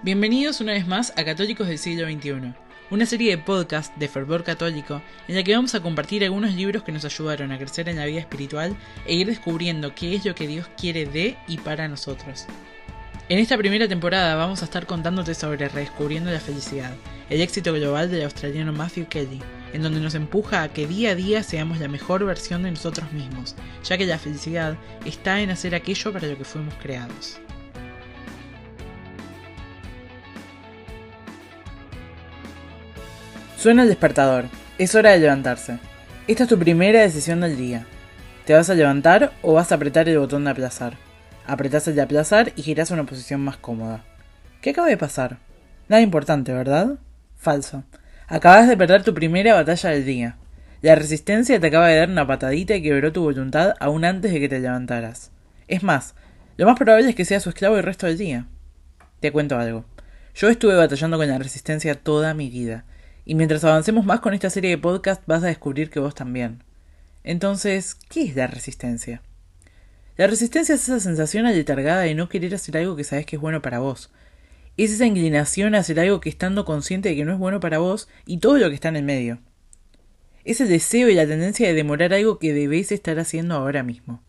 Bienvenidos una vez más a Católicos del siglo XXI, una serie de podcast de fervor católico en la que vamos a compartir algunos libros que nos ayudaron a crecer en la vida espiritual e ir descubriendo qué es lo que Dios quiere de y para nosotros. En esta primera temporada vamos a estar contándote sobre Redescubriendo la Felicidad, el éxito global del australiano Matthew Kelly, en donde nos empuja a que día a día seamos la mejor versión de nosotros mismos, ya que la felicidad está en hacer aquello para lo que fuimos creados. Suena el despertador. Es hora de levantarse. Esta es tu primera decisión del día. ¿Te vas a levantar o vas a apretar el botón de aplazar? Apretás el de aplazar y girás a una posición más cómoda. ¿Qué acaba de pasar? Nada importante, ¿verdad? Falso. Acabas de perder tu primera batalla del día. La resistencia te acaba de dar una patadita y quebró tu voluntad aún antes de que te levantaras. Es más, lo más probable es que seas su esclavo el resto del día. Te cuento algo. Yo estuve batallando con la resistencia toda mi vida y mientras avancemos más con esta serie de podcast vas a descubrir que vos también. Entonces, ¿qué es la resistencia? La resistencia es esa sensación aletargada de no querer hacer algo que sabes que es bueno para vos. Es esa inclinación a hacer algo que estando consciente de que no es bueno para vos y todo lo que está en el medio. Es el deseo y la tendencia de demorar algo que debes estar haciendo ahora mismo.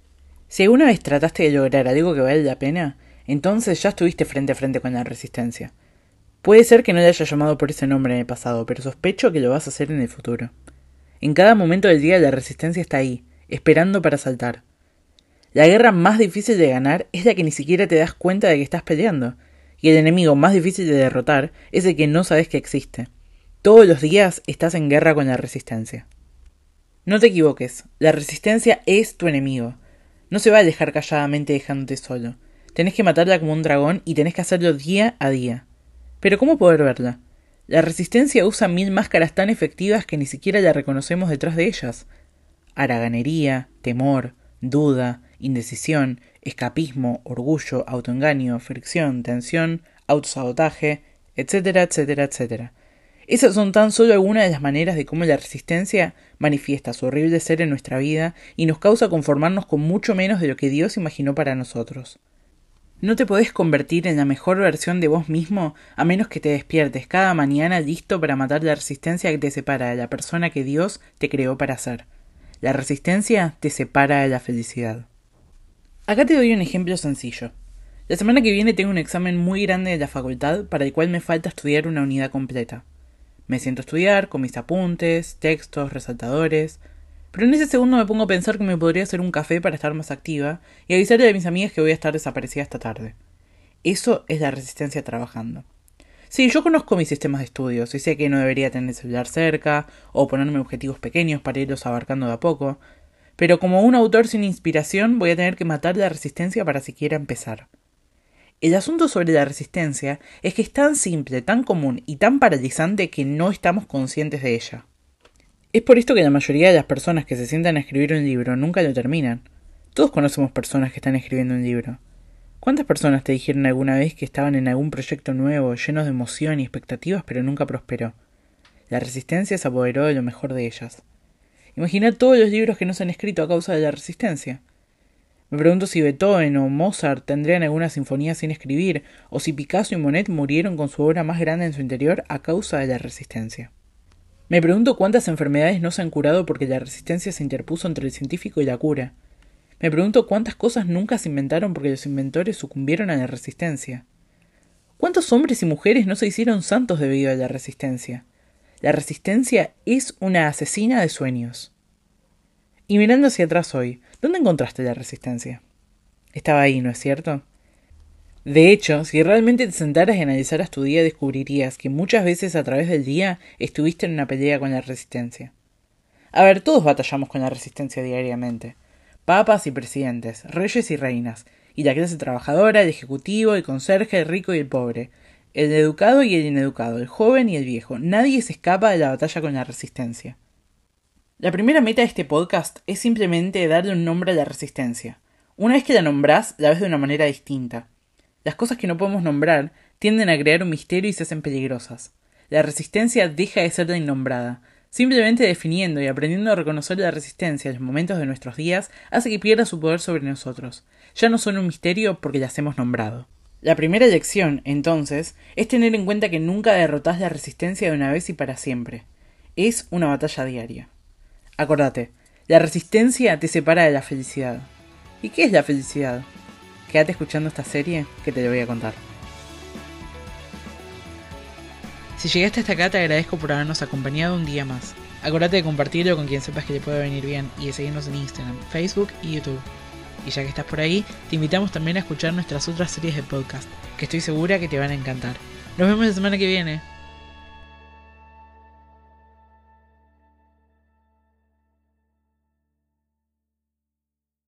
Si alguna vez trataste de lograr algo que vale la pena, entonces ya estuviste frente a frente con la resistencia. Puede ser que no le haya llamado por ese nombre en el pasado, pero sospecho que lo vas a hacer en el futuro. En cada momento del día la resistencia está ahí, esperando para saltar. La guerra más difícil de ganar es la que ni siquiera te das cuenta de que estás peleando, y el enemigo más difícil de derrotar es el que no sabes que existe. Todos los días estás en guerra con la resistencia. No te equivoques, la resistencia es tu enemigo. No se va a dejar calladamente dejándote solo. Tenés que matarla como un dragón y tenés que hacerlo día a día. Pero ¿cómo poder verla? La resistencia usa mil máscaras tan efectivas que ni siquiera la reconocemos detrás de ellas. Haraganería, temor, duda, indecisión, escapismo, orgullo, autoengaño, fricción, tensión, autosabotaje, etcétera, etcétera, etcétera. Esas son tan solo algunas de las maneras de cómo la resistencia manifiesta su horrible ser en nuestra vida y nos causa conformarnos con mucho menos de lo que Dios imaginó para nosotros. No te podés convertir en la mejor versión de vos mismo a menos que te despiertes cada mañana listo para matar la resistencia que te separa de la persona que Dios te creó para ser. La resistencia te separa de la felicidad. Acá te doy un ejemplo sencillo. La semana que viene tengo un examen muy grande de la facultad para el cual me falta estudiar una unidad completa. Me siento a estudiar con mis apuntes, textos, resaltadores, pero en ese segundo me pongo a pensar que me podría hacer un café para estar más activa y avisarle a mis amigas que voy a estar desaparecida esta tarde. Eso es la resistencia trabajando. Sí, yo conozco mis sistemas de estudios y sé que no debería tener el celular cerca o ponerme objetivos pequeños para irlos abarcando de a poco, pero como un autor sin inspiración voy a tener que matar la resistencia para siquiera empezar. El asunto sobre la resistencia es que es tan simple, tan común y tan paralizante que no estamos conscientes de ella. Es por esto que la mayoría de las personas que se sientan a escribir un libro nunca lo terminan. Todos conocemos personas que están escribiendo un libro. ¿Cuántas personas te dijeron alguna vez que estaban en algún proyecto nuevo, llenos de emoción y expectativas, pero nunca prosperó? La resistencia se apoderó de lo mejor de ellas. Imagina todos los libros que no se han escrito a causa de la resistencia. Me pregunto si Beethoven o Mozart tendrían alguna sinfonía sin escribir, o si Picasso y Monet murieron con su obra más grande en su interior a causa de la resistencia. Me pregunto cuántas enfermedades no se han curado porque la resistencia se interpuso entre el científico y la cura. Me pregunto cuántas cosas nunca se inventaron porque los inventores sucumbieron a la resistencia. ¿Cuántos hombres y mujeres no se hicieron santos debido a la resistencia? La resistencia es una asesina de sueños. Y mirando hacia atrás hoy, ¿dónde encontraste la resistencia? Estaba ahí, ¿no es cierto? De hecho, si realmente te sentaras y analizaras tu día, descubrirías que muchas veces a través del día estuviste en una pelea con la resistencia. A ver, todos batallamos con la resistencia diariamente. Papas y presidentes, reyes y reinas, y la clase trabajadora, el ejecutivo, el conserje, el rico y el pobre, el educado y el ineducado, el joven y el viejo. Nadie se escapa de la batalla con la resistencia. La primera meta de este podcast es simplemente darle un nombre a la resistencia. Una vez que la nombrás, la ves de una manera distinta. Las cosas que no podemos nombrar tienden a crear un misterio y se hacen peligrosas. La resistencia deja de ser la innombrada. Simplemente definiendo y aprendiendo a reconocer la resistencia en los momentos de nuestros días hace que pierda su poder sobre nosotros. Ya no son un misterio porque las hemos nombrado. La primera lección, entonces, es tener en cuenta que nunca derrotás la resistencia de una vez y para siempre. Es una batalla diaria. Acordate, la resistencia te separa de la felicidad. ¿Y qué es la felicidad? Quédate escuchando esta serie que te lo voy a contar. Si llegaste hasta acá te agradezco por habernos acompañado un día más. Acordate de compartirlo con quien sepas que le puede venir bien y de seguirnos en Instagram, Facebook y YouTube. Y ya que estás por ahí, te invitamos también a escuchar nuestras otras series de podcast, que estoy segura que te van a encantar. Nos vemos la semana que viene.